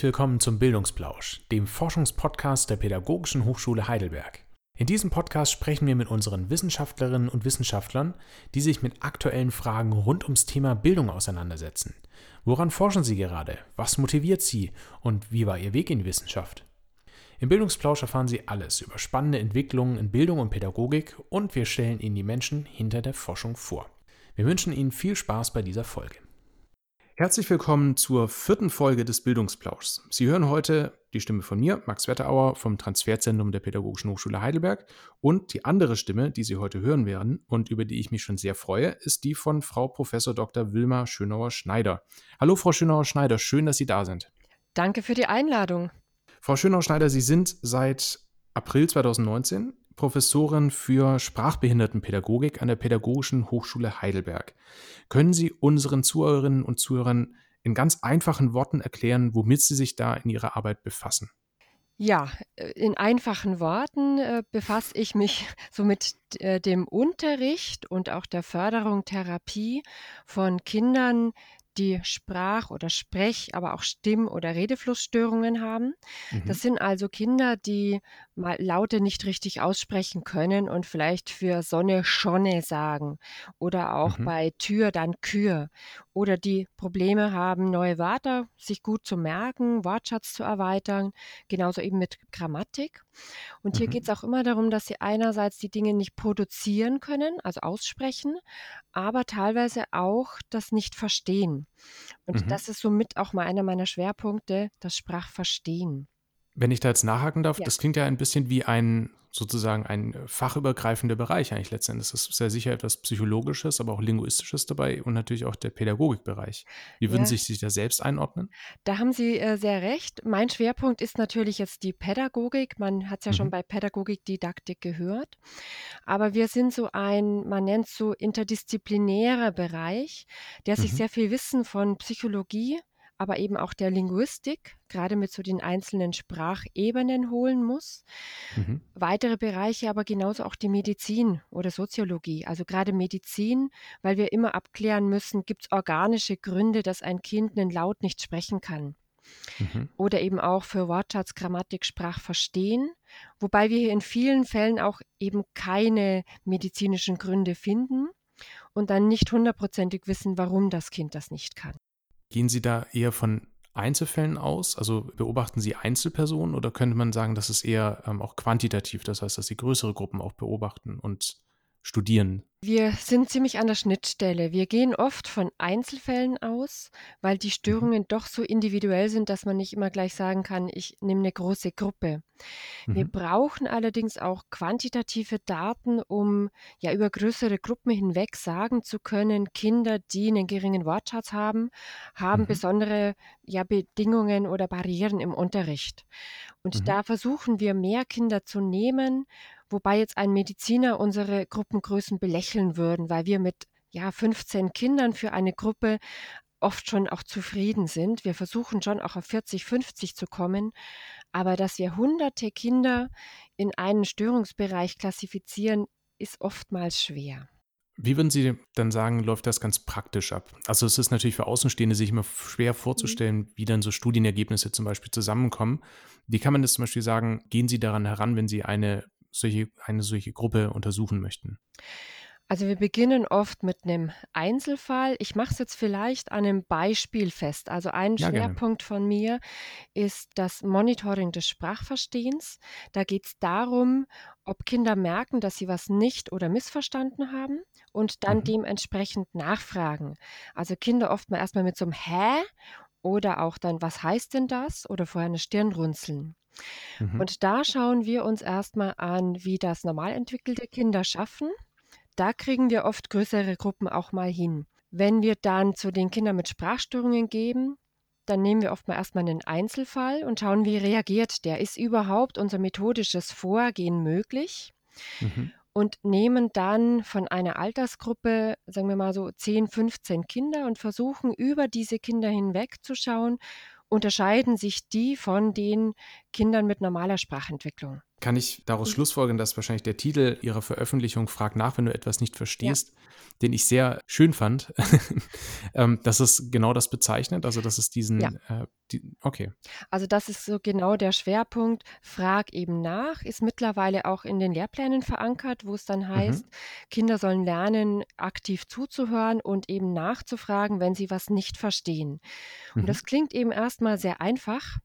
Herzlich willkommen zum Bildungsplausch, dem Forschungspodcast der Pädagogischen Hochschule Heidelberg. In diesem Podcast sprechen wir mit unseren Wissenschaftlerinnen und Wissenschaftlern, die sich mit aktuellen Fragen rund ums Thema Bildung auseinandersetzen. Woran forschen sie gerade? Was motiviert sie? Und wie war ihr Weg in die Wissenschaft? Im Bildungsplausch erfahren Sie alles über spannende Entwicklungen in Bildung und Pädagogik und wir stellen Ihnen die Menschen hinter der Forschung vor. Wir wünschen Ihnen viel Spaß bei dieser Folge. Herzlich willkommen zur vierten Folge des Bildungsplauschs. Sie hören heute die Stimme von mir, Max Wetterauer vom Transferzentrum der Pädagogischen Hochschule Heidelberg. Und die andere Stimme, die Sie heute hören werden und über die ich mich schon sehr freue, ist die von Frau Prof. Dr. Wilma Schönauer-Schneider. Hallo, Frau Schönauer-Schneider, schön, dass Sie da sind. Danke für die Einladung. Frau Schönauer-Schneider, Sie sind seit April 2019 Professorin für Sprachbehindertenpädagogik an der Pädagogischen Hochschule Heidelberg. Können Sie unseren Zuhörerinnen und Zuhörern in ganz einfachen Worten erklären, womit Sie sich da in Ihrer Arbeit befassen? Ja, äh, in einfachen Worten äh, befasse ich mich so mit äh, dem Unterricht und auch der Förderung Therapie von Kindern, die Sprach- oder Sprech-, aber auch Stimm- oder Redeflussstörungen haben. Mhm. Das sind also Kinder, die mal Laute nicht richtig aussprechen können und vielleicht für Sonne Schonne sagen oder auch mhm. bei Tür dann Kür oder die Probleme haben, neue Wörter sich gut zu merken, Wortschatz zu erweitern, genauso eben mit Grammatik. Und hier mhm. geht es auch immer darum, dass sie einerseits die Dinge nicht produzieren können, also aussprechen, aber teilweise auch das nicht verstehen. Und mhm. das ist somit auch mal einer meiner Schwerpunkte, das Sprachverstehen. Wenn ich da jetzt nachhaken darf, ja. das klingt ja ein bisschen wie ein sozusagen ein fachübergreifender Bereich eigentlich letztendlich. Es ist sehr sicher etwas Psychologisches, aber auch Linguistisches dabei und natürlich auch der Pädagogikbereich. Wie würden ja. Sie sich da selbst einordnen? Da haben Sie äh, sehr recht. Mein Schwerpunkt ist natürlich jetzt die Pädagogik. Man hat es ja mhm. schon bei Pädagogik-Didaktik gehört. Aber wir sind so ein, man nennt es so interdisziplinärer Bereich, der sich mhm. sehr viel Wissen von Psychologie, aber eben auch der Linguistik, gerade mit so den einzelnen Sprachebenen holen muss. Mhm. Weitere Bereiche aber genauso auch die Medizin oder Soziologie. Also gerade Medizin, weil wir immer abklären müssen, gibt es organische Gründe, dass ein Kind einen Laut nicht sprechen kann. Mhm. Oder eben auch für Wortschatz, Grammatik, Sprachverstehen, wobei wir hier in vielen Fällen auch eben keine medizinischen Gründe finden und dann nicht hundertprozentig wissen, warum das Kind das nicht kann. Gehen Sie da eher von Einzelfällen aus? Also beobachten Sie Einzelpersonen oder könnte man sagen, das ist eher ähm, auch quantitativ, das heißt, dass Sie größere Gruppen auch beobachten und studieren? Wir sind ziemlich an der Schnittstelle. Wir gehen oft von Einzelfällen aus, weil die mhm. Störungen mhm. doch so individuell sind, dass man nicht immer gleich sagen kann, ich nehme eine große Gruppe. Mhm. Wir brauchen allerdings auch quantitative Daten, um ja über größere Gruppen hinweg sagen zu können, Kinder, die einen geringen Wortschatz haben, haben mhm. besondere ja, Bedingungen oder Barrieren im Unterricht. Und mhm. da versuchen wir mehr Kinder zu nehmen wobei jetzt ein Mediziner unsere Gruppengrößen belächeln würden, weil wir mit ja 15 Kindern für eine Gruppe oft schon auch zufrieden sind. Wir versuchen schon auch auf 40, 50 zu kommen, aber dass wir hunderte Kinder in einen Störungsbereich klassifizieren, ist oftmals schwer. Wie würden Sie dann sagen, läuft das ganz praktisch ab? Also es ist natürlich für Außenstehende sich immer schwer vorzustellen, mhm. wie dann so Studienergebnisse zum Beispiel zusammenkommen. Wie kann man das zum Beispiel sagen, gehen Sie daran heran, wenn Sie eine solche, eine solche Gruppe untersuchen möchten? Also wir beginnen oft mit einem Einzelfall. Ich mache es jetzt vielleicht an einem Beispiel fest. Also ein ja, Schwerpunkt gerne. von mir ist das Monitoring des Sprachverstehens. Da geht es darum, ob Kinder merken, dass sie was nicht oder missverstanden haben und dann mhm. dementsprechend nachfragen. Also Kinder oft mal erstmal mit so einem Hä oder auch dann, was heißt denn das? Oder vorher eine Stirn runzeln. Mhm. Und da schauen wir uns erstmal an, wie das normal entwickelte Kinder schaffen. Da kriegen wir oft größere Gruppen auch mal hin. Wenn wir dann zu den Kindern mit Sprachstörungen gehen, dann nehmen wir oft mal erstmal einen Einzelfall und schauen, wie reagiert der. Ist überhaupt unser methodisches Vorgehen möglich? Mhm. Und nehmen dann von einer Altersgruppe, sagen wir mal so 10, 15 Kinder und versuchen über diese Kinder hinweg zu schauen unterscheiden sich die von den Kindern mit normaler Sprachentwicklung. Kann ich daraus mhm. schlussfolgern, dass wahrscheinlich der Titel Ihrer Veröffentlichung Frag nach, wenn du etwas nicht verstehst, ja. den ich sehr schön fand, ähm, dass es genau das bezeichnet, also dass es diesen, ja. äh, die, okay. Also das ist so genau der Schwerpunkt. Frag eben nach, ist mittlerweile auch in den Lehrplänen verankert, wo es dann heißt, mhm. Kinder sollen lernen, aktiv zuzuhören und eben nachzufragen, wenn sie was nicht verstehen. Und mhm. das klingt eben erstmal sehr einfach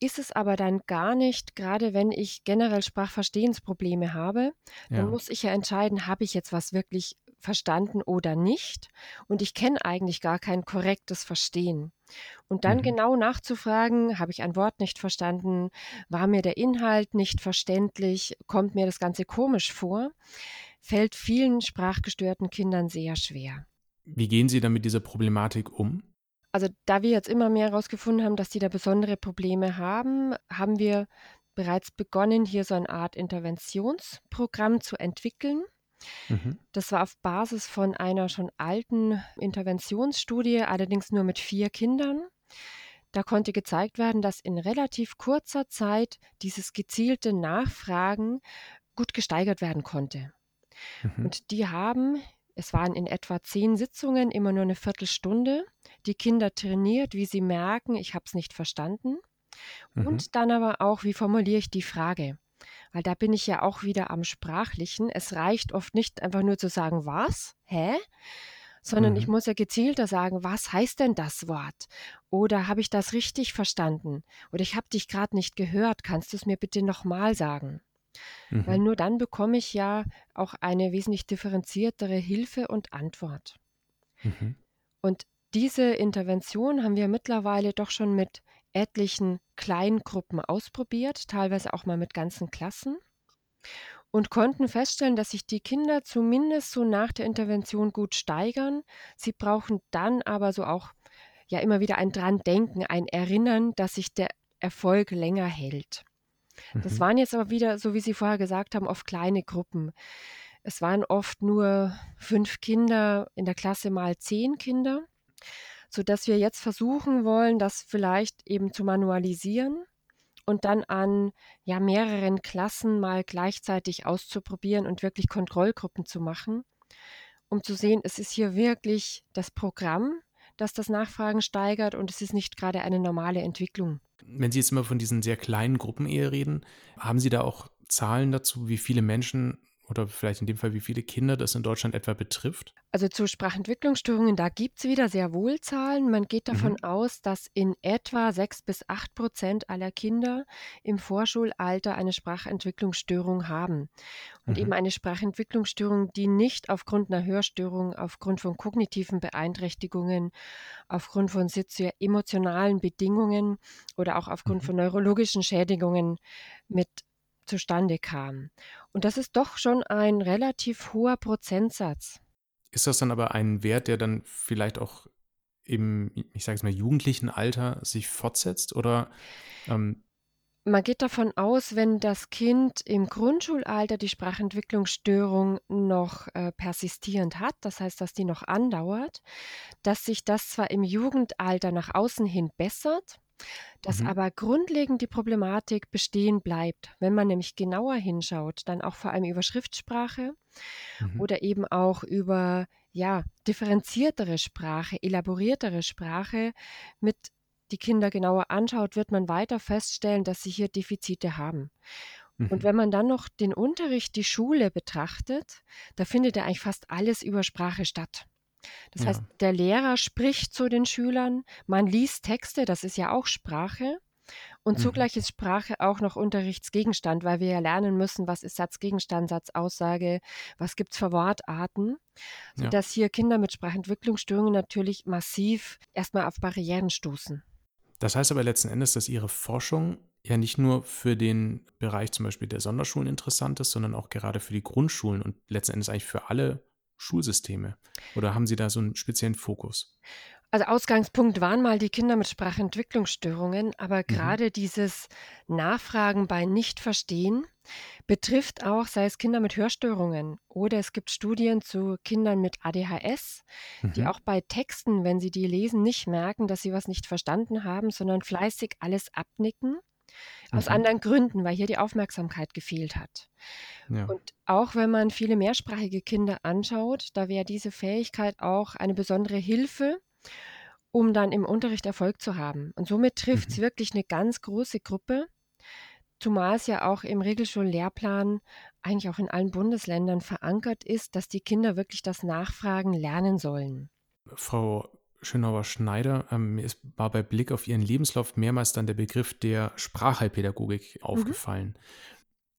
ist es aber dann gar nicht, gerade wenn ich generell Sprachverstehensprobleme habe, dann Ja. muss ich ja entscheiden, habe ich jetzt was wirklich verstanden oder nicht? Und ich kenne eigentlich gar kein korrektes Verstehen. Und dann Mhm. genau nachzufragen, habe ich ein Wort nicht verstanden? War mir der Inhalt nicht verständlich? Kommt mir das Ganze komisch vor? Fällt vielen sprachgestörten Kindern sehr schwer. Wie gehen Sie dann mit dieser Problematik um? Also da wir jetzt immer mehr herausgefunden haben, dass die da besondere Probleme haben, haben wir bereits begonnen, hier so eine Art Interventionsprogramm zu entwickeln. Mhm. Das war auf Basis von einer schon alten Interventionsstudie, allerdings nur mit vier Kindern. Da konnte gezeigt werden, dass in relativ kurzer Zeit dieses gezielte Nachfragen gut gesteigert werden konnte. Mhm. Und die haben es waren in etwa zehn Sitzungen, immer nur eine Viertelstunde. Die Kinder trainiert, wie sie merken, ich habe es nicht verstanden. Mhm. Und dann aber auch, wie formuliere ich die Frage? Weil da bin ich ja auch wieder am Sprachlichen. Es reicht oft nicht einfach nur zu sagen, was? Hä? Sondern mhm. ich muss ja gezielter sagen, was heißt denn das Wort? Oder habe ich das richtig verstanden? Oder ich habe dich gerade nicht gehört. Kannst du es mir bitte nochmal sagen? Mhm. Weil nur dann bekomme ich ja auch eine wesentlich differenziertere Hilfe und Antwort. Mhm. Und diese Intervention haben wir mittlerweile doch schon mit etlichen Kleingruppen ausprobiert, teilweise auch mal mit ganzen Klassen und konnten feststellen, dass sich die Kinder zumindest so nach der Intervention gut steigern. Sie brauchen dann aber so auch ja immer wieder ein dran denken, ein Erinnern, dass sich der Erfolg länger hält. Das mhm. waren jetzt aber wieder, so wie Sie vorher gesagt haben, oft kleine Gruppen. Es waren oft nur fünf Kinder, in der Klasse mal zehn Kinder, sodass wir jetzt versuchen wollen, das vielleicht eben zu manualisieren und dann an ja, mehreren Klassen mal gleichzeitig auszuprobieren und wirklich Kontrollgruppen zu machen, um zu sehen, es ist hier wirklich das Programm, das das Nachfragen steigert und es ist nicht gerade eine normale Entwicklung. Wenn Sie jetzt immer von diesen sehr kleinen Gruppen eher reden, haben Sie da auch Zahlen dazu, wie viele Menschen oder vielleicht in dem Fall, wie viele Kinder das in Deutschland etwa betrifft? Also zu Sprachentwicklungsstörungen, da gibt es wieder sehr wohl Zahlen. Man geht davon mhm. aus, dass in etwa sechs bis acht Prozent aller Kinder im Vorschulalter eine Sprachentwicklungsstörung haben. Und mhm. eben eine Sprachentwicklungsstörung, die nicht aufgrund einer Hörstörung, aufgrund von kognitiven Beeinträchtigungen, aufgrund von sozioemotionalen Bedingungen oder auch aufgrund mhm. von neurologischen Schädigungen mit zustande kam. Und das ist doch schon ein relativ hoher Prozentsatz. Ist das dann aber ein Wert, der dann vielleicht auch im, ich sage es mal, jugendlichen Alter sich fortsetzt? Oder ähm man geht davon aus, wenn das Kind im Grundschulalter die Sprachentwicklungsstörung noch äh, persistierend hat, das heißt, dass die noch andauert, dass sich das zwar im Jugendalter nach außen hin bessert, dass Mhm. aber grundlegend die Problematik bestehen bleibt. Wenn man nämlich genauer hinschaut, dann auch vor allem über Schriftsprache Mhm. oder eben auch über, ja, differenziertere Sprache, elaboriertere Sprache mit die Kinder genauer anschaut, wird man weiter feststellen, dass sie hier Defizite haben. Und Mhm. wenn man dann noch den Unterricht, die Schule betrachtet, da findet ja eigentlich fast alles über Sprache statt. Das ja. heißt, der Lehrer spricht zu den Schülern, man liest Texte, das ist ja auch Sprache. Und mhm. zugleich ist Sprache auch noch Unterrichtsgegenstand, weil wir ja lernen müssen, was ist Satzgegenstand, Satzaussage, was gibt es für Wortarten, sodass ja. hier Kinder mit Sprachentwicklungsstörungen natürlich massiv erstmal auf Barrieren stoßen. Das heißt aber letzten Endes, dass Ihre Forschung ja nicht nur für den Bereich zum Beispiel der Sonderschulen interessant ist, sondern auch gerade für die Grundschulen und letzten Endes eigentlich für alle Schulsysteme? Oder haben Sie da so einen speziellen Fokus? Also Ausgangspunkt waren mal die Kinder mit Sprachentwicklungsstörungen, aber mhm. gerade dieses Nachfragen bei Nichtverstehen betrifft auch, sei es Kinder mit Hörstörungen oder es gibt Studien zu Kindern mit ADHS, mhm. die auch bei Texten, wenn sie die lesen, nicht merken, dass sie was nicht verstanden haben, sondern fleißig alles abnicken. Aus mhm. anderen Gründen, weil hier die Aufmerksamkeit gefehlt hat. Ja. Und auch wenn man viele mehrsprachige Kinder anschaut, da wäre diese Fähigkeit auch eine besondere Hilfe, um dann im Unterricht Erfolg zu haben. Und somit trifft es mhm. wirklich eine ganz große Gruppe, zumal es ja auch im Regelschullehrplan eigentlich auch in allen Bundesländern verankert ist, dass die Kinder wirklich das Nachfragen lernen sollen. Frau Schönauer-Schneider, ähm, mir ist, war bei Blick auf Ihren Lebenslauf mehrmals dann der Begriff der Sprachheilpädagogik mhm. aufgefallen. Mhm.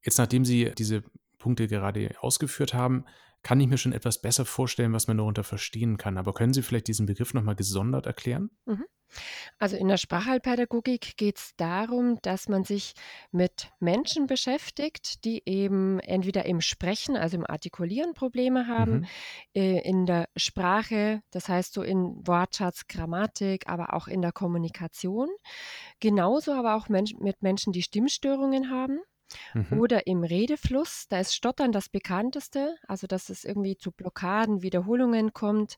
Jetzt, nachdem Sie diese Punkte gerade ausgeführt haben, kann ich mir schon etwas besser vorstellen, was man darunter verstehen kann. Aber können Sie vielleicht diesen Begriff nochmal gesondert erklären? Mhm. Also in der Sprachheilpädagogik geht es darum, dass man sich mit Menschen beschäftigt, die eben entweder im Sprechen, also im Artikulieren Probleme haben, mhm. äh, in der Sprache, das heißt so in Wortschatz, Grammatik, aber auch in der Kommunikation. Genauso aber auch Mensch, mit Menschen, die Stimmstörungen haben. Mhm. Oder im Redefluss, da ist Stottern das bekannteste, also dass es irgendwie zu Blockaden, Wiederholungen kommt,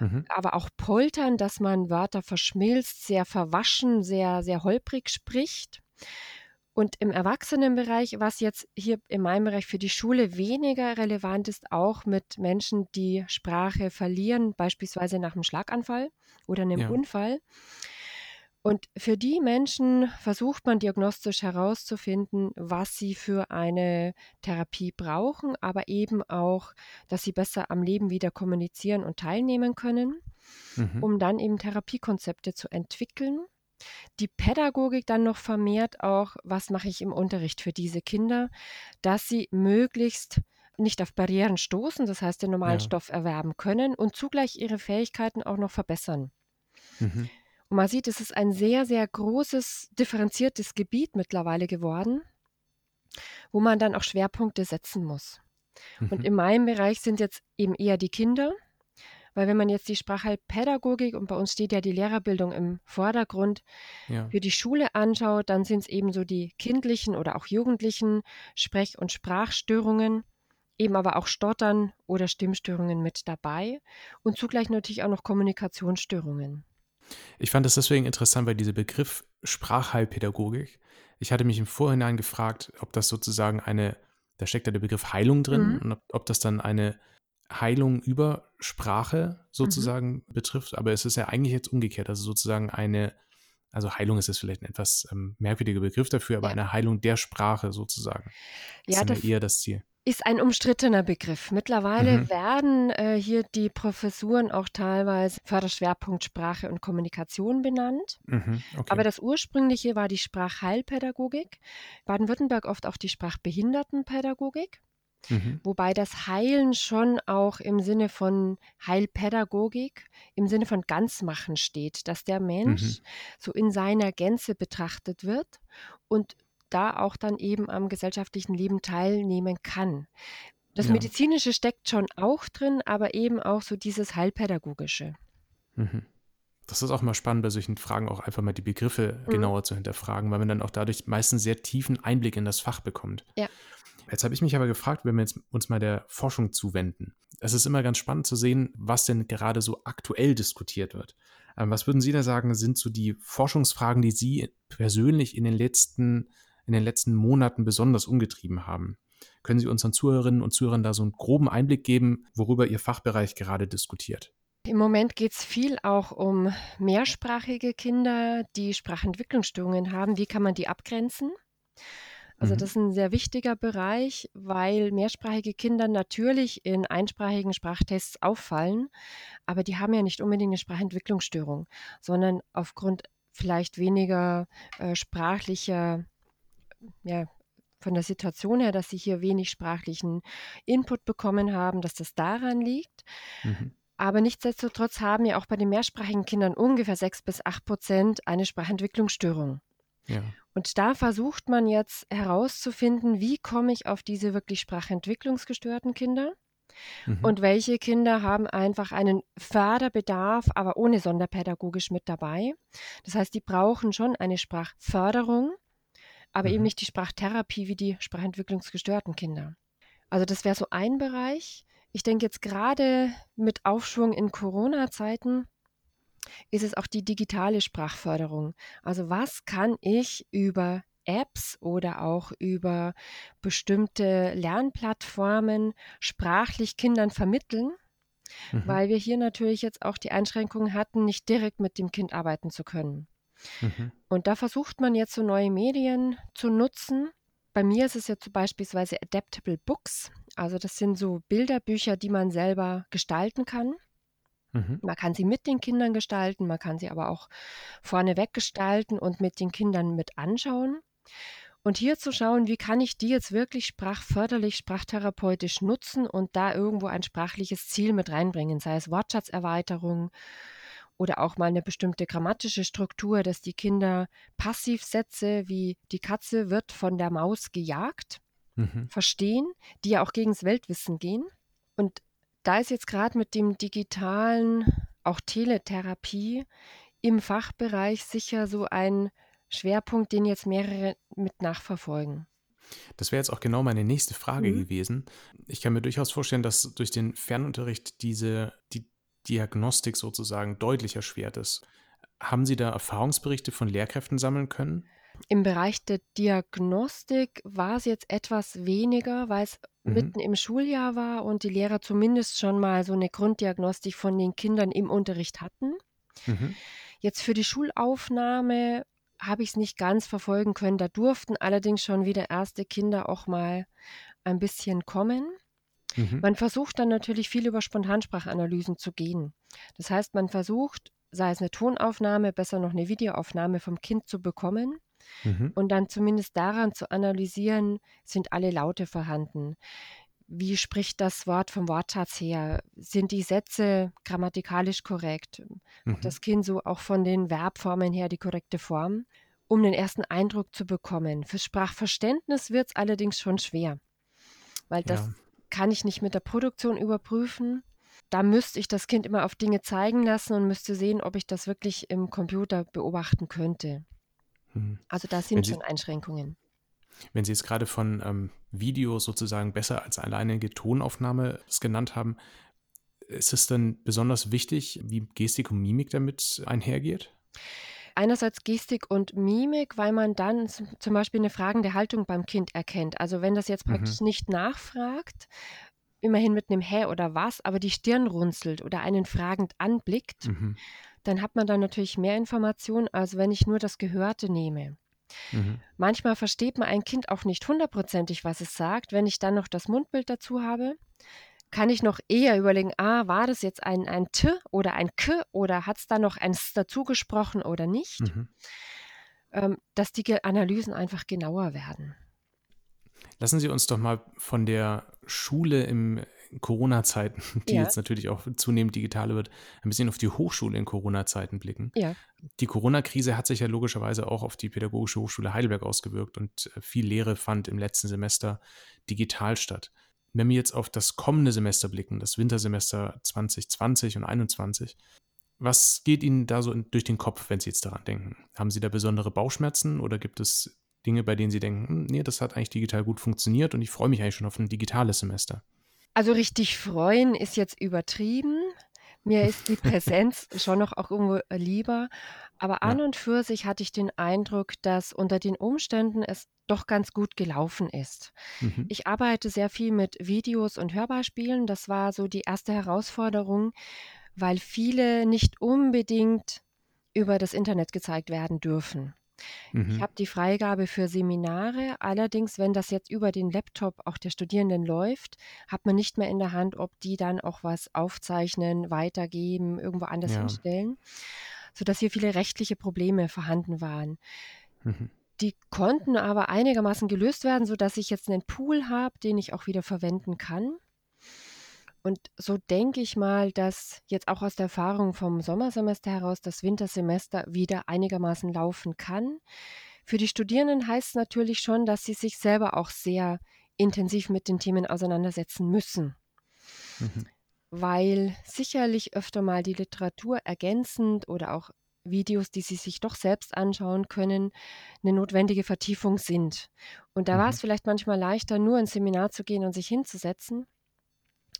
mhm. aber auch Poltern, dass man Wörter verschmilzt, sehr verwaschen, sehr, sehr holprig spricht. Und im Erwachsenenbereich, was jetzt hier in meinem Bereich für die Schule weniger relevant ist, auch mit Menschen, die Sprache verlieren, beispielsweise nach einem Schlaganfall oder einem ja. Unfall. Und für die Menschen versucht man diagnostisch herauszufinden, was sie für eine Therapie brauchen, aber eben auch, dass sie besser am Leben wieder kommunizieren und teilnehmen können, mhm. um dann eben Therapiekonzepte zu entwickeln. Die Pädagogik dann noch vermehrt auch, was mache ich im Unterricht für diese Kinder, dass sie möglichst nicht auf Barrieren stoßen, das heißt den normalen ja. Stoff erwerben können und zugleich ihre Fähigkeiten auch noch verbessern. Mhm. Und man sieht, es ist ein sehr, sehr großes, differenziertes Gebiet mittlerweile geworden, wo man dann auch Schwerpunkte setzen muss. Mhm. Und in meinem Bereich sind jetzt eben eher die Kinder, weil wenn man jetzt die Sprachheilpädagogik und bei uns steht ja die Lehrerbildung im Vordergrund ja. für die Schule anschaut, dann sind es eben so die kindlichen oder auch jugendlichen Sprech- und Sprachstörungen, eben aber auch Stottern oder Stimmstörungen mit dabei und zugleich natürlich auch noch Kommunikationsstörungen. Ich fand das deswegen interessant, weil dieser Begriff Sprachheilpädagogik, ich hatte mich im Vorhinein gefragt, ob das sozusagen eine, da steckt ja der Begriff Heilung drin, mhm. und ob, ob, das dann eine Heilung über Sprache sozusagen mhm. betrifft. Aber es ist ja eigentlich jetzt umgekehrt, also sozusagen eine, also Heilung ist jetzt vielleicht ein etwas ähm, merkwürdiger Begriff dafür, aber ja. eine Heilung der Sprache sozusagen. Das ja, ist das, eher das Ziel. Ist ein umstrittener Begriff. Mittlerweile Mhm. werden äh, hier die Professuren auch teilweise Förderschwerpunkt Sprache und Kommunikation benannt. Mhm, Aber das ursprüngliche war die Sprachheilpädagogik. Baden-Württemberg oft auch die Sprachbehindertenpädagogik. Mhm. Wobei das Heilen schon auch im Sinne von Heilpädagogik, im Sinne von Ganzmachen steht, dass der Mensch Mhm. so in seiner Gänze betrachtet wird und da auch dann eben am gesellschaftlichen Leben teilnehmen kann. Das ja. Medizinische steckt schon auch drin, aber eben auch so dieses Heilpädagogische. Mhm. Das ist auch mal spannend, bei solchen Fragen auch einfach mal die Begriffe mhm. genauer zu hinterfragen, weil man dann auch dadurch meistens sehr tiefen Einblick in das Fach bekommt. Ja. Jetzt habe ich mich aber gefragt, wenn wir jetzt uns mal der Forschung zuwenden. Es ist immer ganz spannend zu sehen, was denn gerade so aktuell diskutiert wird. Ähm, was würden Sie da sagen, sind so die Forschungsfragen, die Sie persönlich in den letzten in den letzten Monaten besonders umgetrieben haben. Können Sie unseren Zuhörerinnen und Zuhörern da so einen groben Einblick geben, worüber Ihr Fachbereich gerade diskutiert? Im Moment geht es viel auch um mehrsprachige Kinder, die Sprachentwicklungsstörungen haben. Wie kann man die abgrenzen? Also mhm. das ist ein sehr wichtiger Bereich, weil mehrsprachige Kinder natürlich in einsprachigen Sprachtests auffallen, aber die haben ja nicht unbedingt eine Sprachentwicklungsstörung, sondern aufgrund vielleicht weniger äh, sprachlicher ja, von der Situation her, dass sie hier wenig sprachlichen Input bekommen haben, dass das daran liegt. Mhm. Aber nichtsdestotrotz haben ja auch bei den mehrsprachigen Kindern ungefähr sechs bis acht Prozent eine Sprachentwicklungsstörung. Ja. Und da versucht man jetzt herauszufinden, wie komme ich auf diese wirklich sprachentwicklungsgestörten Kinder mhm. und welche Kinder haben einfach einen Förderbedarf, aber ohne sonderpädagogisch mit dabei. Das heißt, die brauchen schon eine Sprachförderung, aber mhm. eben nicht die Sprachtherapie wie die sprachentwicklungsgestörten Kinder. Also das wäre so ein Bereich. Ich denke jetzt gerade mit Aufschwung in Corona-Zeiten ist es auch die digitale Sprachförderung. Also was kann ich über Apps oder auch über bestimmte Lernplattformen sprachlich Kindern vermitteln, mhm. weil wir hier natürlich jetzt auch die Einschränkungen hatten, nicht direkt mit dem Kind arbeiten zu können. Mhm. Und da versucht man jetzt so neue Medien zu nutzen. Bei mir ist es jetzt zum beispielsweise Adaptable Books. Also das sind so Bilderbücher, die man selber gestalten kann. Mhm. Man kann sie mit den Kindern gestalten, man kann sie aber auch vorneweg gestalten und mit den Kindern mit anschauen. Und hier zu schauen, wie kann ich die jetzt wirklich sprachförderlich, sprachtherapeutisch nutzen und da irgendwo ein sprachliches Ziel mit reinbringen, sei es Wortschatzerweiterung oder auch mal eine bestimmte grammatische Struktur, dass die Kinder Passivsätze wie die Katze wird von der Maus gejagt mhm. verstehen, die ja auch gegen das Weltwissen gehen. Und da ist jetzt gerade mit dem digitalen, auch Teletherapie im Fachbereich sicher so ein Schwerpunkt, den jetzt mehrere mit nachverfolgen. Das wäre jetzt auch genau meine nächste Frage mhm. gewesen. Ich kann mir durchaus vorstellen, dass durch den Fernunterricht diese, die Diagnostik sozusagen deutlich erschwert ist. Haben Sie da Erfahrungsberichte von Lehrkräften sammeln können? Im Bereich der Diagnostik war es jetzt etwas weniger, weil es mhm. mitten im Schuljahr war und die Lehrer zumindest schon mal so eine Grunddiagnostik von den Kindern im Unterricht hatten. Mhm. Jetzt für die Schulaufnahme habe ich es nicht ganz verfolgen können. Da durften allerdings schon wieder erste Kinder auch mal ein bisschen kommen. Mhm. Man versucht dann natürlich viel über Spontansprachanalysen zu gehen. Das heißt, man versucht, sei es eine Tonaufnahme, besser noch eine Videoaufnahme vom Kind zu bekommen mhm. und dann zumindest daran zu analysieren, sind alle Laute vorhanden. Wie spricht das Wort vom Wortschatz her? Sind die Sätze grammatikalisch korrekt? Mhm. Hat das Kind so auch von den Verbformen her die korrekte Form? Um den ersten Eindruck zu bekommen. Für Sprachverständnis wird es allerdings schon schwer, weil das ja. Kann ich nicht mit der Produktion überprüfen. Da müsste ich das Kind immer auf Dinge zeigen lassen und müsste sehen, ob ich das wirklich im Computer beobachten könnte. Mhm. Also da sind Sie, schon Einschränkungen. Wenn Sie jetzt gerade von ähm, Video sozusagen besser als alleinige Tonaufnahme das genannt haben, ist es dann besonders wichtig, wie Gestik und Mimik damit einhergeht? Einerseits Gestik und Mimik, weil man dann zum Beispiel eine fragende Haltung beim Kind erkennt. Also wenn das jetzt praktisch mhm. nicht nachfragt, immerhin mit einem Hä oder was, aber die Stirn runzelt oder einen fragend anblickt, mhm dann hat man dann natürlich mehr Informationen, als wenn ich nur das Gehörte nehme. Mhm. Manchmal versteht man ein Kind auch nicht hundertprozentig, was es sagt. Wenn ich dann noch das Mundbild dazu habe, kann ich noch eher überlegen, ah, war das jetzt ein, ein T oder ein K oder hat es da noch eins dazu gesprochen oder nicht? Mhm. Ähm, dass die Analysen einfach genauer werden. Lassen Sie uns doch mal von der Schule im Corona-Zeiten, die ja. jetzt natürlich auch zunehmend digitaler wird, ein bisschen auf die Hochschule in Corona-Zeiten blicken. Ja. Die Corona-Krise hat sich ja logischerweise auch auf die Pädagogische Hochschule Heidelberg ausgewirkt und äh, viel Lehre fand im letzten Semester digital statt. Wenn wir jetzt auf das kommende Semester blicken, das Wintersemester 2020 und 2021, was geht Ihnen da so durch den Kopf, wenn Sie jetzt daran denken? Haben Sie da besondere Bauchschmerzen oder gibt es Dinge, bei denen Sie denken, hm, nee, das hat eigentlich digital gut funktioniert und ich freue mich eigentlich schon auf ein digitales Semester? Also richtig freuen ist jetzt übertrieben. Mir ist die Präsenz schon noch auch irgendwo äh, lieber. Aber an und für sich hatte ich den Eindruck, dass unter den Umständen es doch ganz gut gelaufen ist. Mhm. Ich arbeite sehr viel mit Videos und Hörbeispielen. Das war so die erste Herausforderung, weil viele nicht unbedingt über das Internet gezeigt werden dürfen. Mhm. Ich habe die Freigabe für Seminare. Allerdings, wenn das jetzt über den Laptop auch der Studierenden läuft, hat man nicht mehr in der Hand, ob die dann auch was aufzeichnen, weitergeben, irgendwo anders ja. hinstellen, sodass hier viele rechtliche Probleme vorhanden waren. Mhm. Die konnten aber einigermaßen gelöst werden, sodass ich jetzt einen Pool habe, den ich auch wieder verwenden kann. Und so denke ich mal, dass jetzt auch aus der Erfahrung vom Sommersemester heraus das Wintersemester wieder einigermaßen laufen kann. Für die Studierenden heißt es natürlich schon, dass sie sich selber auch sehr intensiv mit den Themen auseinandersetzen müssen. Mhm. Weil sicherlich öfter mal die Literatur ergänzend oder auch Videos, die sie sich doch selbst anschauen können, eine notwendige Vertiefung sind. Und da mhm. war es vielleicht manchmal leichter, nur ins Seminar zu gehen und sich hinzusetzen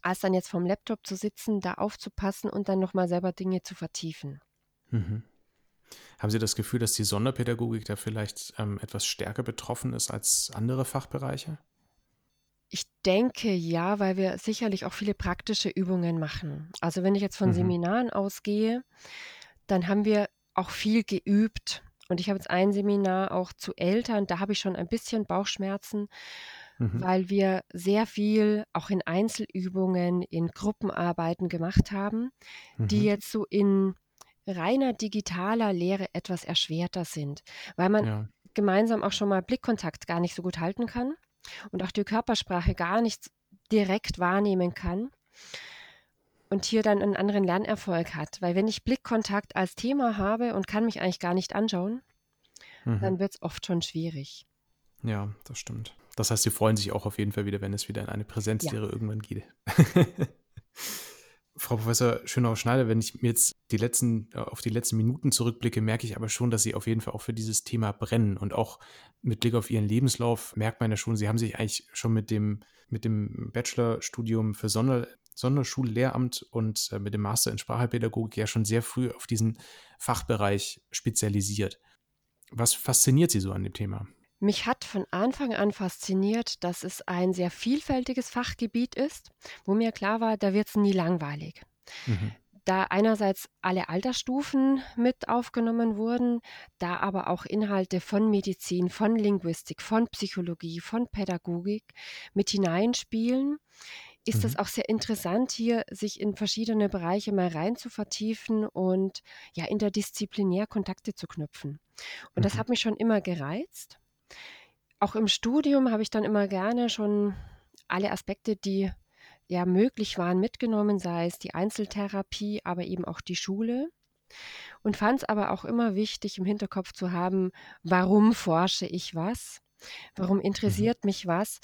als dann jetzt vom Laptop zu sitzen, da aufzupassen und dann nochmal selber Dinge zu vertiefen. Mhm. Haben Sie das Gefühl, dass die Sonderpädagogik da vielleicht ähm, etwas stärker betroffen ist als andere Fachbereiche? Ich denke ja, weil wir sicherlich auch viele praktische Übungen machen. Also wenn ich jetzt von mhm. Seminaren ausgehe, dann haben wir auch viel geübt. Und ich habe jetzt ein Seminar auch zu Eltern, da habe ich schon ein bisschen Bauchschmerzen, mhm. weil wir sehr viel auch in Einzelübungen, in Gruppenarbeiten gemacht haben, mhm. die jetzt so in reiner digitaler Lehre etwas erschwerter sind, weil man ja. gemeinsam auch schon mal Blickkontakt gar nicht so gut halten kann und auch die Körpersprache gar nicht direkt wahrnehmen kann und hier dann einen anderen Lernerfolg hat. Weil wenn ich Blickkontakt als Thema habe und kann mich eigentlich gar nicht anschauen, mhm. dann wird es oft schon schwierig. Ja, das stimmt. Das heißt, Sie freuen sich auch auf jeden Fall wieder, wenn es wieder in eine Präsenzlehre ja. irgendwann geht. Frau Professor Schönau-Schneider, wenn ich mir jetzt die letzten, äh, auf die letzten Minuten zurückblicke, merke ich aber schon, dass Sie auf jeden Fall auch für dieses Thema brennen. Und auch mit Blick auf Ihren Lebenslauf merkt man ja schon, Sie haben sich eigentlich schon mit dem, mit dem Bachelorstudium für Sonder, Sonderschullehramt und äh, mit dem Master in Sprachpädagogik ja schon sehr früh auf diesen Fachbereich spezialisiert. Was fasziniert Sie so an dem Thema? Mich hat von Anfang an fasziniert, dass es ein sehr vielfältiges Fachgebiet ist, wo mir klar war, da wird es nie langweilig. Mhm. Da einerseits alle Altersstufen mit aufgenommen wurden, da aber auch Inhalte von Medizin, von Linguistik, von Psychologie, von Pädagogik mit hineinspielen, ist mhm. das auch sehr interessant, hier sich in verschiedene Bereiche mal rein zu vertiefen und ja interdisziplinär Kontakte zu knüpfen. Und mhm. das hat mich schon immer gereizt. Auch im Studium habe ich dann immer gerne schon alle Aspekte, die ja möglich waren, mitgenommen, sei es die Einzeltherapie, aber eben auch die Schule. Und fand es aber auch immer wichtig, im Hinterkopf zu haben, warum forsche ich was? Warum mhm. interessiert mich was?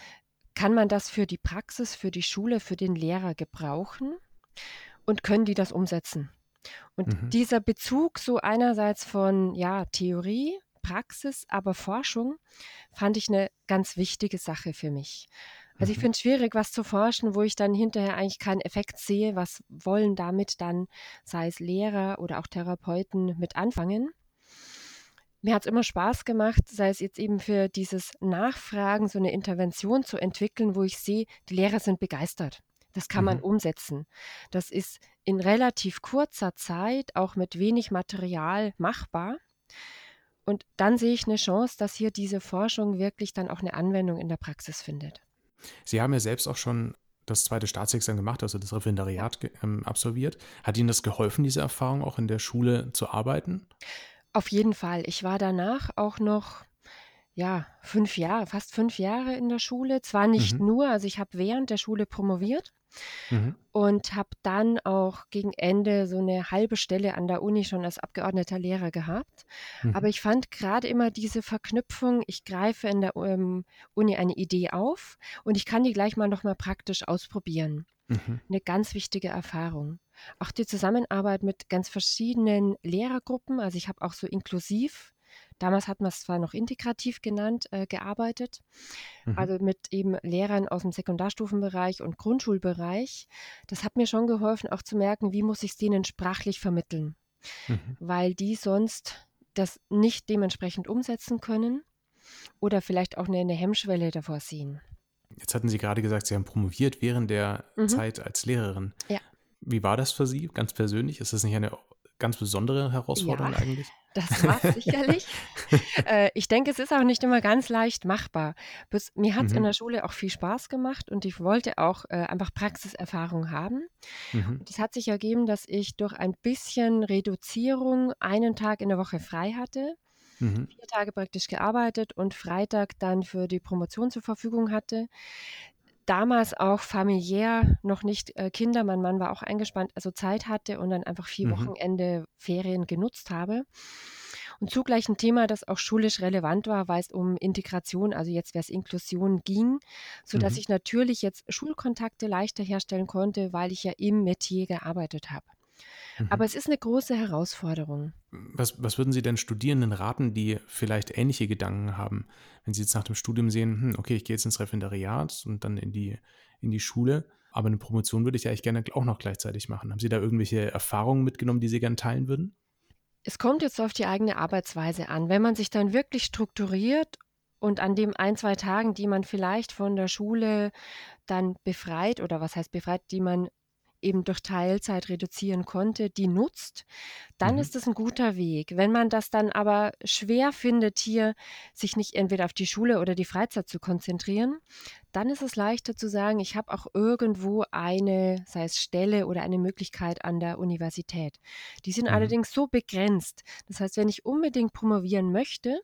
Kann man das für die Praxis, für die Schule, für den Lehrer gebrauchen? Und können die das umsetzen? Und mhm. dieser Bezug so einerseits von ja, Theorie Praxis, aber Forschung fand ich eine ganz wichtige Sache für mich. Also ich mhm. finde es schwierig, was zu forschen, wo ich dann hinterher eigentlich keinen Effekt sehe. Was wollen damit dann, sei es Lehrer oder auch Therapeuten, mit anfangen? Mir hat es immer Spaß gemacht, sei es jetzt eben für dieses Nachfragen, so eine Intervention zu entwickeln, wo ich sehe, die Lehrer sind begeistert. Das kann man mhm. umsetzen. Das ist in relativ kurzer Zeit, auch mit wenig Material machbar. Und dann sehe ich eine Chance, dass hier diese Forschung wirklich dann auch eine Anwendung in der Praxis findet. Sie haben ja selbst auch schon das zweite Staatsexamen gemacht, also das Referendariat ähm, absolviert. Hat Ihnen das geholfen, diese Erfahrung auch in der Schule zu arbeiten? Auf jeden Fall. Ich war danach auch noch ja, fünf Jahre, fast fünf Jahre in der Schule. Zwar nicht mhm. nur, also ich habe während der Schule promoviert, Mhm. Und habe dann auch gegen Ende so eine halbe Stelle an der Uni schon als abgeordneter Lehrer gehabt. Mhm. Aber ich fand gerade immer diese Verknüpfung, ich greife in der ähm, Uni eine Idee auf und ich kann die gleich mal nochmal praktisch ausprobieren. Mhm. Eine ganz wichtige Erfahrung. Auch die Zusammenarbeit mit ganz verschiedenen Lehrergruppen, also ich habe auch so inklusiv damals hat man es zwar noch integrativ genannt, äh, gearbeitet, mhm. also mit eben Lehrern aus dem Sekundarstufenbereich und Grundschulbereich. Das hat mir schon geholfen, auch zu merken, wie muss ich es denen sprachlich vermitteln, mhm. weil die sonst das nicht dementsprechend umsetzen können oder vielleicht auch eine, eine Hemmschwelle davor sehen. Jetzt hatten Sie gerade gesagt, Sie haben promoviert während der mhm. Zeit als Lehrerin. Ja. Wie war das für Sie ganz persönlich? Ist das nicht eine ganz besondere Herausforderung ja, eigentlich? Das war sicherlich. äh, ich denke, es ist auch nicht immer ganz leicht machbar. Bis, mir hat es mhm. in der Schule auch viel Spaß gemacht und ich wollte auch äh, einfach Praxiserfahrung haben. Mhm. Es hat sich ergeben, dass ich durch ein bisschen Reduzierung einen Tag in der Woche frei hatte. Mhm. Vier Tage praktisch gearbeitet und Freitag dann für die Promotion zur Verfügung hatte damals auch familiär noch nicht äh, Kinder, mein Mann war auch eingespannt, also Zeit hatte und dann einfach vier mhm. Wochenende Ferien genutzt habe. Und zugleich ein Thema, das auch schulisch relevant war, weil es um Integration, also jetzt wäre es Inklusion ging, sodass mhm. ich natürlich jetzt Schulkontakte leichter herstellen konnte, weil ich ja im Metier gearbeitet habe. Mhm. Aber es ist eine große Herausforderung. Was, was würden Sie denn Studierenden raten, die vielleicht ähnliche Gedanken haben, wenn sie jetzt nach dem Studium sehen, hm, okay, ich gehe jetzt ins Referendariat und dann in die, in die Schule, aber eine Promotion würde ich ja eigentlich gerne auch noch gleichzeitig machen. Haben Sie da irgendwelche Erfahrungen mitgenommen, die Sie gerne teilen würden? Es kommt jetzt auf die eigene Arbeitsweise an. Wenn man sich dann wirklich strukturiert und an dem ein, zwei Tagen, die man vielleicht von der Schule dann befreit oder was heißt befreit, die man eben durch Teilzeit reduzieren konnte, die nutzt, dann mhm. ist es ein guter Weg. Wenn man das dann aber schwer findet, hier sich nicht entweder auf die Schule oder die Freizeit zu konzentrieren, dann ist es leichter zu sagen, ich habe auch irgendwo eine, sei es Stelle oder eine Möglichkeit an der Universität. Die sind mhm. allerdings so begrenzt. Das heißt, wenn ich unbedingt promovieren möchte,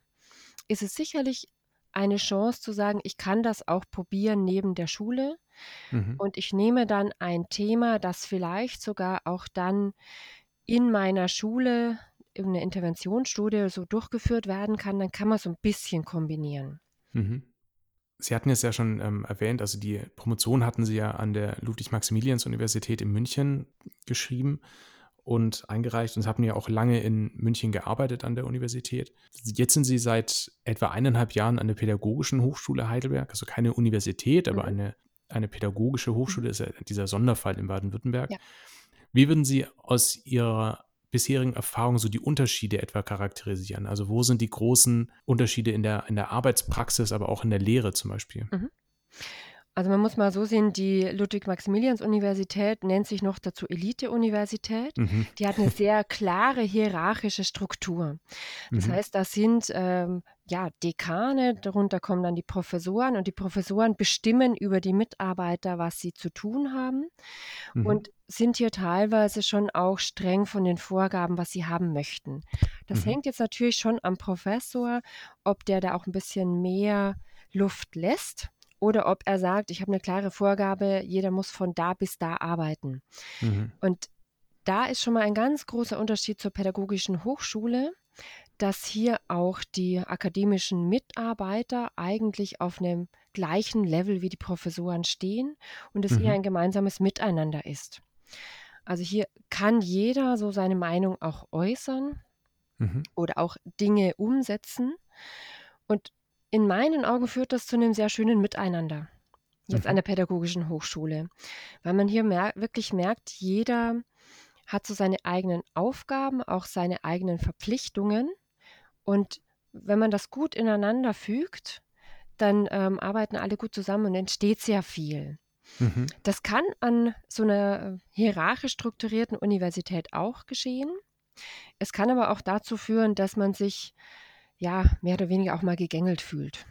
ist es sicherlich eine Chance zu sagen, ich kann das auch probieren neben der Schule. Mhm. Und ich nehme dann ein Thema, das vielleicht sogar auch dann in meiner Schule in einer Interventionsstudie so durchgeführt werden kann, dann kann man so ein bisschen kombinieren. Mhm. Sie hatten es ja schon ähm, erwähnt, also die Promotion hatten Sie ja an der Ludwig-Maximilians-Universität in München geschrieben und eingereicht und Sie haben ja auch lange in München gearbeitet an der Universität. Jetzt sind Sie seit etwa eineinhalb Jahren an der Pädagogischen Hochschule Heidelberg, also keine Universität, aber mhm. eine, eine pädagogische Hochschule, ist ja dieser Sonderfall in Baden-Württemberg. Ja. Wie würden Sie aus Ihrer bisherigen Erfahrung so die Unterschiede etwa charakterisieren? Also wo sind die großen Unterschiede in der, in der Arbeitspraxis, aber auch in der Lehre zum Beispiel? Mhm. Also man muss mal so sehen, die Ludwig-Maximilians-Universität nennt sich noch dazu Elite-Universität. Mhm. Die hat eine sehr klare hierarchische Struktur. Das mhm. heißt, da sind ähm, ja Dekane, darunter kommen dann die Professoren und die Professoren bestimmen über die Mitarbeiter, was sie zu tun haben mhm. und sind hier teilweise schon auch streng von den Vorgaben, was sie haben möchten. Das mhm. hängt jetzt natürlich schon am Professor, ob der da auch ein bisschen mehr Luft lässt oder ob er sagt, ich habe eine klare Vorgabe, jeder muss von da bis da arbeiten. Mhm. Und da ist schon mal ein ganz großer Unterschied zur pädagogischen Hochschule, dass hier auch die akademischen Mitarbeiter eigentlich auf einem gleichen Level wie die Professoren stehen und es mhm. hier ein gemeinsames Miteinander ist. Also hier kann jeder so seine Meinung auch äußern mhm. oder auch Dinge umsetzen. Und in meinen Augen führt das zu einem sehr schönen Miteinander, jetzt mhm. an der pädagogischen Hochschule, weil man hier mer wirklich merkt, jeder hat so seine eigenen Aufgaben, auch seine eigenen Verpflichtungen. Und wenn man das gut ineinander fügt, dann ähm, arbeiten alle gut zusammen und entsteht sehr viel. Mhm. Das kann an so einer hierarchisch strukturierten Universität auch geschehen. Es kann aber auch dazu führen, dass man sich ja, mehr oder weniger auch mal gegängelt fühlt.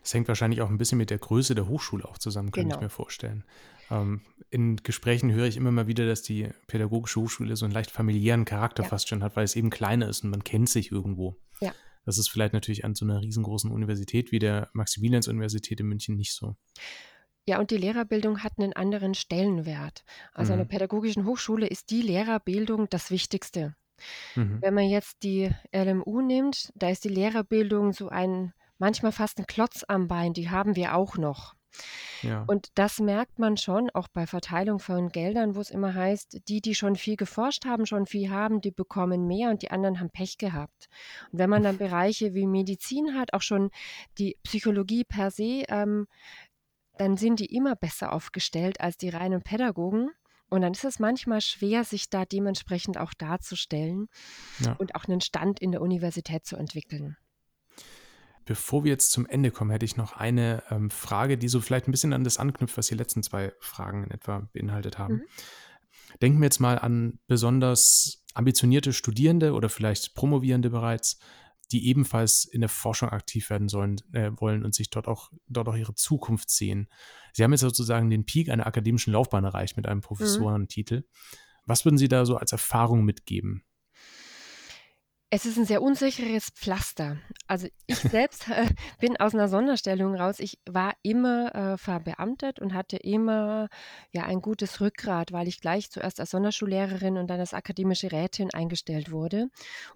Das hängt wahrscheinlich auch ein bisschen mit der Größe der Hochschule auch zusammen, kann genau. ich mir vorstellen. Ähm, in Gesprächen höre ich immer mal wieder, dass die pädagogische Hochschule so einen leicht familiären Charakter ja. fast schon hat, weil es eben kleiner ist und man kennt sich irgendwo. Ja. Das ist vielleicht natürlich an so einer riesengroßen Universität wie der Maximilians-Universität in München nicht so. Ja, und die Lehrerbildung hat einen anderen Stellenwert. Also mhm. an der pädagogischen Hochschule ist die Lehrerbildung das Wichtigste. Mhm. Wenn man jetzt die LMU nimmt, da ist die Lehrerbildung so ein, manchmal fast ein Klotz am Bein, die haben wir auch noch. Ja. Und das merkt man schon auch bei Verteilung von Geldern, wo es immer heißt, die, die schon viel geforscht haben, schon viel haben, die bekommen mehr und die anderen haben Pech gehabt. Und wenn man dann Bereiche wie Medizin hat, auch schon die Psychologie per se, ähm, dann sind die immer besser aufgestellt als die reinen Pädagogen. Und dann ist es manchmal schwer, sich da dementsprechend auch darzustellen ja. und auch einen Stand in der Universität zu entwickeln. Bevor wir jetzt zum Ende kommen, hätte ich noch eine ähm, Frage, die so vielleicht ein bisschen an das anknüpft, was die letzten zwei Fragen in etwa beinhaltet haben. Mhm. Denken wir jetzt mal an besonders ambitionierte Studierende oder vielleicht Promovierende bereits, die ebenfalls in der Forschung aktiv werden sollen, äh, wollen und sich dort auch, dort auch ihre Zukunft sehen. Sie haben jetzt sozusagen den Peak einer akademischen Laufbahn erreicht mit einem mhm. Professorentitel. Mhm. Was würden Sie da so als Erfahrung mitgeben? Es ist ein sehr unsicheres Pflaster. Also ich selbst äh, bin aus einer Sonderstellung raus. Ich war immer äh, verbeamtet und hatte immer ja ein gutes Rückgrat, weil ich gleich zuerst als Sonderschullehrerin und dann als akademische Rätin eingestellt wurde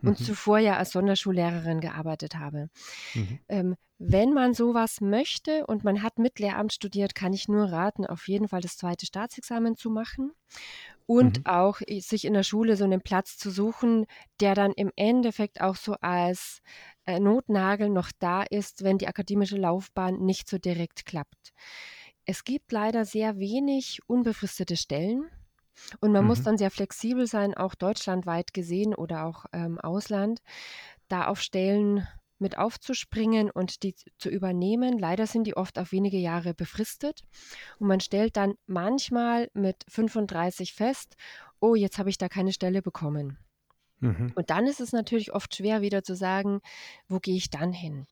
und mhm. zuvor ja als Sonderschullehrerin gearbeitet habe. Mhm. Ähm, wenn man sowas möchte und man hat mit Lehramt studiert, kann ich nur raten, auf jeden Fall das zweite Staatsexamen zu machen und mhm. auch sich in der Schule so einen Platz zu suchen, der dann im Endeffekt auch so als äh, Notnagel noch da ist, wenn die akademische Laufbahn nicht so direkt klappt. Es gibt leider sehr wenig unbefristete Stellen. Und man mhm. muss dann sehr flexibel sein, auch deutschlandweit gesehen oder auch ähm, Ausland, da auf Stellen mit aufzuspringen und die zu übernehmen. Leider sind die oft auf wenige Jahre befristet. Und man stellt dann manchmal mit 35 fest, oh, jetzt habe ich da keine Stelle bekommen. Mhm. Und dann ist es natürlich oft schwer wieder zu sagen, wo gehe ich dann hin?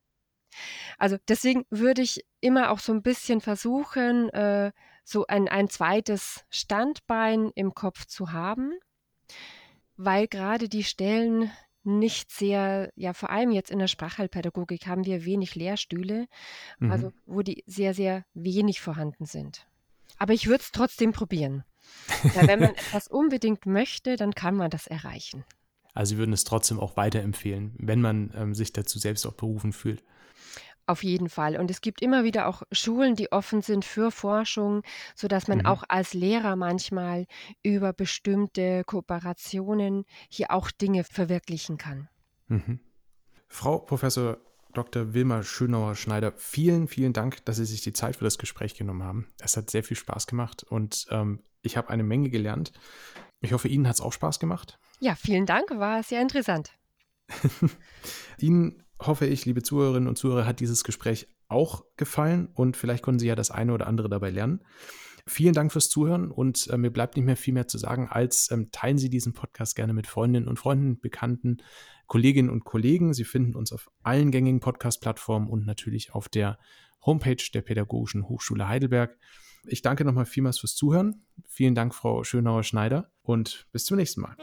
Also deswegen würde ich immer auch so ein bisschen versuchen, äh, so ein, ein zweites Standbein im Kopf zu haben, weil gerade die Stellen nicht sehr, ja, vor allem jetzt in der Sprachheilpädagogik haben wir wenig Lehrstühle, also mhm. also wo die sehr, sehr wenig vorhanden sind. Aber ich würde es trotzdem probieren. Ja, wenn man etwas unbedingt möchte, dann kann man das erreichen. Also Sie würden es trotzdem auch weiterempfehlen, wenn man ähm, sich dazu selbst auch berufen fühlt. Auf jeden Fall. Und es gibt immer wieder auch Schulen, die offen sind für Forschung, sodass man mhm. auch als Lehrer manchmal über bestimmte Kooperationen hier auch Dinge verwirklichen kann. Mhm. Frau Professor Dr. Wilma Schönauer-Schneider, vielen, vielen Dank, dass Sie sich die Zeit für das Gespräch genommen haben. Es hat sehr viel Spaß gemacht und ähm, ich habe eine Menge gelernt. Ich hoffe, Ihnen hat es auch Spaß gemacht. Ja, vielen Dank, war sehr interessant. Ihnen hoffe ich, liebe Zuhörerinnen und Zuhörer, hat dieses Gespräch auch gefallen und vielleicht konnten Sie ja das eine oder andere dabei lernen. Vielen Dank fürs Zuhören und äh, mir bleibt nicht mehr viel mehr zu sagen, als ähm, teilen Sie diesen Podcast gerne mit Freundinnen und Freunden, Bekannten, Kolleginnen und Kollegen. Sie finden uns auf allen gängigen Podcast-Plattformen und natürlich auf der Homepage der Pädagogischen Hochschule Heidelberg. Ich danke nochmal vielmals fürs Zuhören. Vielen Dank, Frau Schönauer-Schneider und bis zum nächsten Mal.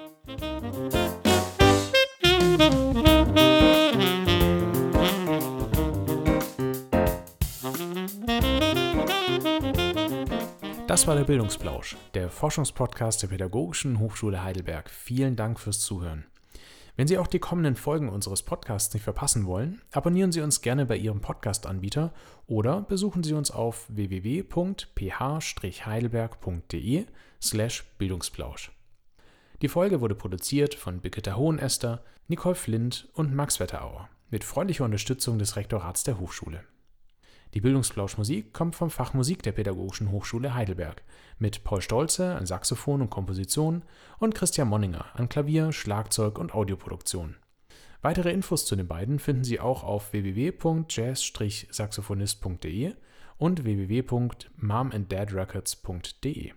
Das war der Bildungsplausch, der Forschungspodcast der Pädagogischen Hochschule Heidelberg. Vielen Dank fürs Zuhören. Wenn Sie auch die kommenden Folgen unseres Podcasts nicht verpassen wollen, abonnieren Sie uns gerne bei Ihrem Podcast-Anbieter oder besuchen Sie uns auf www.ph-heidelberg.de slash Bildungsplausch. Die Folge wurde produziert von Birgitta Hohenester, Nicole Flint und Max Wetterauer mit freundlicher Unterstützung des Rektorats der Hochschule. Die Bildungsplauschmusik kommt vom Fach Musik der Pädagogischen Hochschule Heidelberg mit Paul Stolze an Saxophon und Komposition und Christian Monninger an Klavier, Schlagzeug und Audioproduktion. Weitere Infos zu den beiden finden Sie auch auf www.jazz-saxophonist.de und www.momandadrecords.de.